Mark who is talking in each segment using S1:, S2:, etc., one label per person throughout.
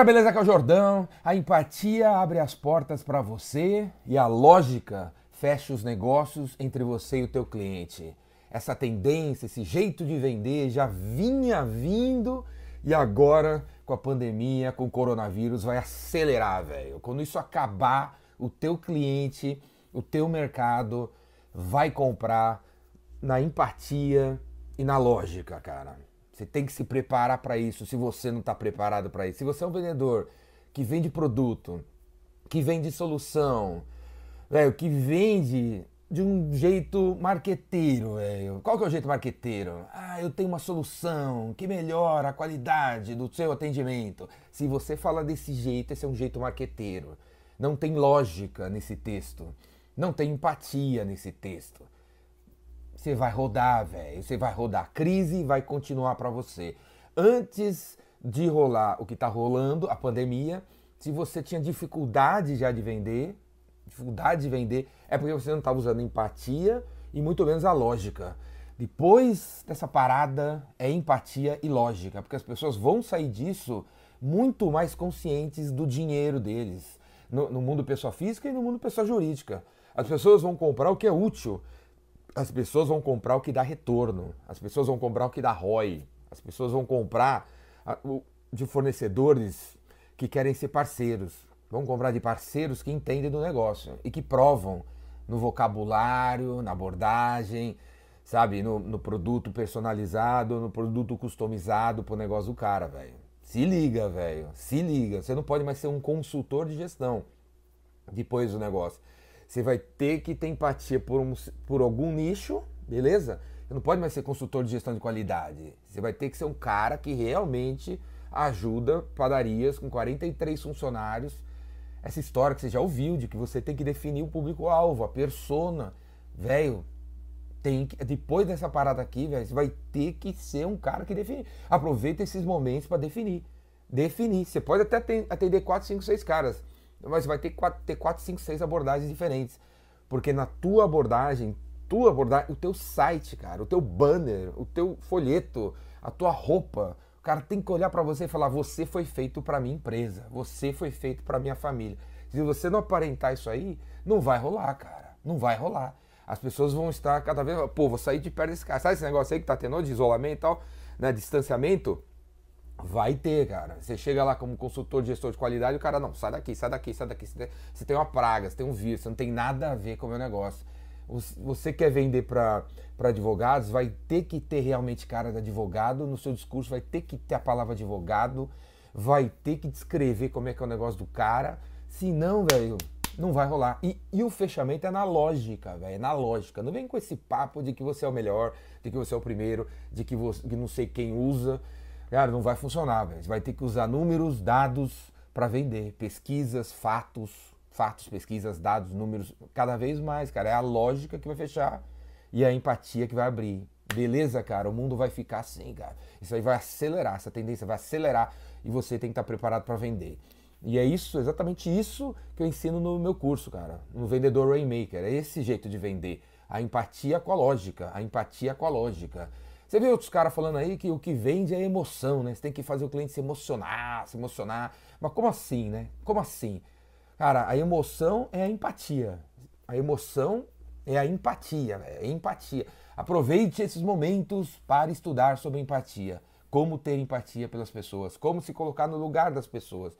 S1: Galera, beleza? Aqui é o Jordão. A empatia abre as portas para você e a lógica fecha os negócios entre você e o teu cliente. Essa tendência, esse jeito de vender já vinha vindo e agora com a pandemia, com o coronavírus vai acelerar, velho. Quando isso acabar, o teu cliente, o teu mercado vai comprar na empatia e na lógica, cara. Você tem que se preparar para isso se você não está preparado para isso. Se você é um vendedor que vende produto, que vende solução, velho, que vende de um jeito marqueteiro, velho. Qual que é o jeito marqueteiro? Ah, eu tenho uma solução que melhora a qualidade do seu atendimento. Se você fala desse jeito, esse é um jeito marqueteiro. Não tem lógica nesse texto. Não tem empatia nesse texto. Você vai rodar, velho. Você vai rodar. A crise vai continuar para você. Antes de rolar o que está rolando, a pandemia, se você tinha dificuldade já de vender, dificuldade de vender, é porque você não estava usando empatia e muito menos a lógica. Depois dessa parada é empatia e lógica, porque as pessoas vão sair disso muito mais conscientes do dinheiro deles, no, no mundo pessoa física e no mundo pessoa jurídica. As pessoas vão comprar o que é útil as pessoas vão comprar o que dá retorno, as pessoas vão comprar o que dá ROI, as pessoas vão comprar de fornecedores que querem ser parceiros, vão comprar de parceiros que entendem do negócio e que provam no vocabulário, na abordagem, sabe, no, no produto personalizado, no produto customizado pro negócio do cara, velho. Se liga, velho, se liga. Você não pode mais ser um consultor de gestão depois do negócio. Você vai ter que ter empatia por, um, por algum nicho, beleza? Você não pode mais ser consultor de gestão de qualidade. Você vai ter que ser um cara que realmente ajuda padarias com 43 funcionários. Essa história que você já ouviu de que você tem que definir o público-alvo, a persona. Velho, tem que, depois dessa parada aqui, velho, você vai ter que ser um cara que define. Aproveita esses momentos para definir. Definir. Você pode até atender 4, 5, 6 caras mas vai ter quatro, ter quatro, cinco, seis abordagens diferentes. Porque na tua abordagem, tua abordagem, o teu site, cara, o teu banner, o teu folheto, a tua roupa, o cara tem que olhar para você e falar: você foi feito para minha empresa, você foi feito para minha família. Se você não aparentar isso aí, não vai rolar, cara. Não vai rolar. As pessoas vão estar cada vez, pô, vou sair de perto desse cara. Sabe esse negócio aí que tá tendo de isolamento e tal, né, distanciamento? Vai ter, cara. Você chega lá como consultor gestor de qualidade, o cara, não, sai daqui, sai daqui, sai daqui. Você tem uma praga, você tem um vírus, você não tem nada a ver com o meu negócio. Você quer vender para advogados, vai ter que ter realmente cara de advogado no seu discurso, vai ter que ter a palavra advogado, vai ter que descrever como é que é o negócio do cara. Senão, velho, não vai rolar. E, e o fechamento é na lógica, velho, é na lógica. Não vem com esse papo de que você é o melhor, de que você é o primeiro, de que, você, que não sei quem usa. Cara, não vai funcionar, velho. Vai ter que usar números, dados para vender, pesquisas, fatos, fatos, pesquisas, dados, números, cada vez mais, cara. É a lógica que vai fechar e a empatia que vai abrir. Beleza, cara? O mundo vai ficar assim, cara. Isso aí vai acelerar, essa tendência vai acelerar e você tem que estar preparado para vender. E é isso, exatamente isso que eu ensino no meu curso, cara, no Vendedor Rainmaker. É esse jeito de vender. A empatia com a lógica, a empatia com lógica. Você vê outros caras falando aí que o que vende é emoção, né? Você tem que fazer o cliente se emocionar, se emocionar. Mas como assim, né? Como assim? Cara, a emoção é a empatia. A emoção é a empatia, é empatia. Aproveite esses momentos para estudar sobre empatia. Como ter empatia pelas pessoas, como se colocar no lugar das pessoas.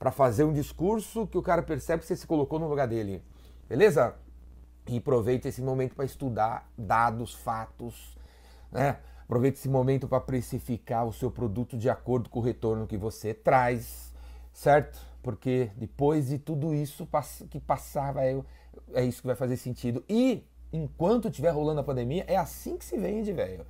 S1: Para fazer um discurso que o cara percebe que você se colocou no lugar dele. Beleza? E aproveite esse momento para estudar dados, fatos, né? Aproveite esse momento para precificar o seu produto de acordo com o retorno que você traz, certo? Porque depois de tudo isso que passar, vai, é isso que vai fazer sentido. E enquanto estiver rolando a pandemia, é assim que se vende, velho.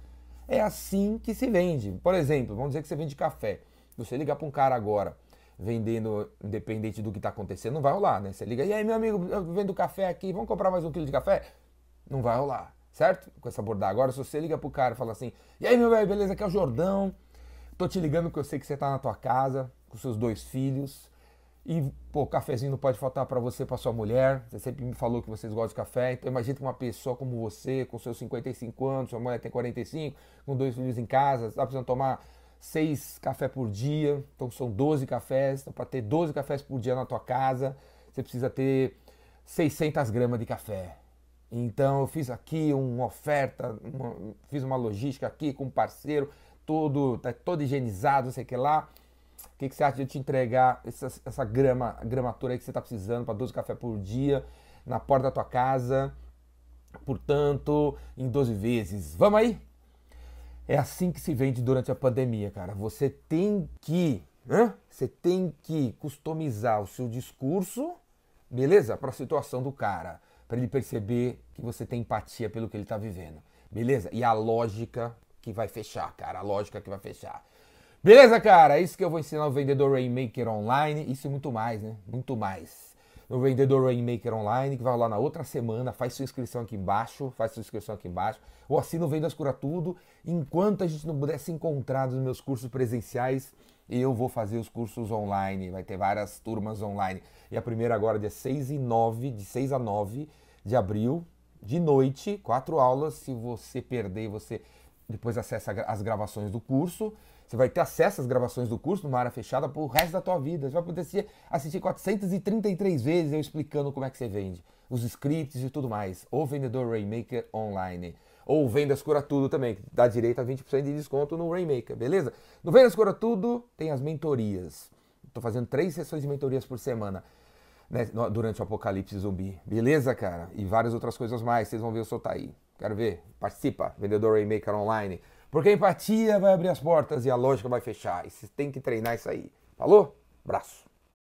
S1: É assim que se vende. Por exemplo, vamos dizer que você vende café. Você ligar para um cara agora vendendo, independente do que está acontecendo, não vai rolar, né? Você liga, e aí, meu amigo, eu vendo café aqui, vamos comprar mais um quilo de café? Não vai rolar certo? Com essa abordagem. Agora, se você liga pro cara e fala assim: E aí, meu velho, beleza? Aqui é o Jordão. Tô te ligando porque eu sei que você tá na tua casa, com seus dois filhos. E, pô, cafezinho não pode faltar para você, para sua mulher. Você sempre me falou que vocês gostam de café. Então, imagina uma pessoa como você, com seus 55 anos, sua mulher tem 45, com dois filhos em casa, tá precisando tomar seis cafés por dia, então são 12 cafés. Então, para ter 12 cafés por dia na tua casa, você precisa ter 600 gramas de café. Então eu fiz aqui uma oferta, uma, fiz uma logística aqui com um parceiro, todo, tá todo higienizado, não sei o que lá. O que, que você acha de eu te entregar essa, essa grama, gramatura aí que você está precisando para 12 cafés por dia na porta da tua casa? Portanto, em 12 vezes. Vamos aí? É assim que se vende durante a pandemia, cara. Você tem que, né? você tem que customizar o seu discurso, beleza? Para a situação do cara, para ele perceber que você tem empatia pelo que ele está vivendo, beleza? E a lógica que vai fechar, cara, a lógica que vai fechar. Beleza, cara? É isso que eu vou ensinar o vendedor Rainmaker online, isso e muito mais, né? Muito mais no Vendedor Rainmaker Online, que vai lá na outra semana. Faz sua inscrição aqui embaixo, faz sua inscrição aqui embaixo. Ou assina o Vendas Cura Tudo. Enquanto a gente não puder se encontrar nos meus cursos presenciais, eu vou fazer os cursos online. Vai ter várias turmas online. E a primeira agora, dia 6 e 9, de 6 a 9 de abril, de noite, quatro aulas. Se você perder, você depois acessa as gravações do curso. Você vai ter acesso às gravações do curso numa área fechada pro resto da tua vida. Você vai poder assistir 433 vezes eu explicando como é que você vende, os scripts e tudo mais. O Vendedor Rainmaker Online. Ou Vendas Cura Tudo também, que dá direito a 20% de desconto no Rainmaker, beleza? No Vendas Cura Tudo tem as mentorias. Estou fazendo três sessões de mentorias por semana. Né, durante o apocalipse zumbi. Beleza, cara? E várias outras coisas mais. Vocês vão ver eu soltar aí. Quero ver. Participa. Vendedor Rainmaker Online. Porque a empatia vai abrir as portas e a lógica vai fechar. E você tem que treinar isso aí. Falou? Abraço.